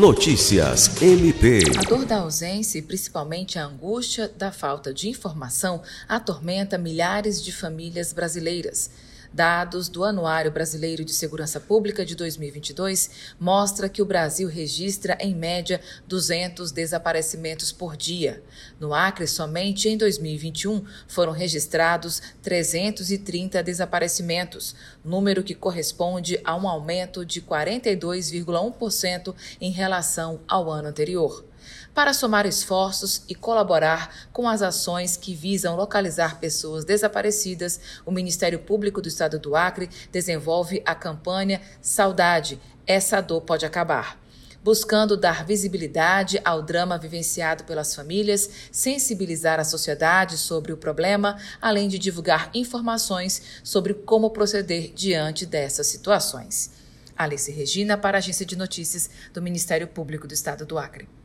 Notícias MP. A dor da ausência e principalmente a angústia da falta de informação atormenta milhares de famílias brasileiras. Dados do Anuário Brasileiro de Segurança Pública de 2022 mostra que o Brasil registra em média 200 desaparecimentos por dia. No Acre, somente em 2021 foram registrados 330 desaparecimentos, número que corresponde a um aumento de 42,1% em relação ao ano anterior para somar esforços e colaborar com as ações que visam localizar pessoas desaparecidas, o Ministério Público do Estado do Acre desenvolve a campanha Saudade, essa dor pode acabar buscando dar visibilidade ao drama vivenciado pelas famílias, sensibilizar a sociedade sobre o problema, além de divulgar informações sobre como proceder diante dessas situações. Alice Regina, para a Agência de Notícias do Ministério Público do Estado do Acre.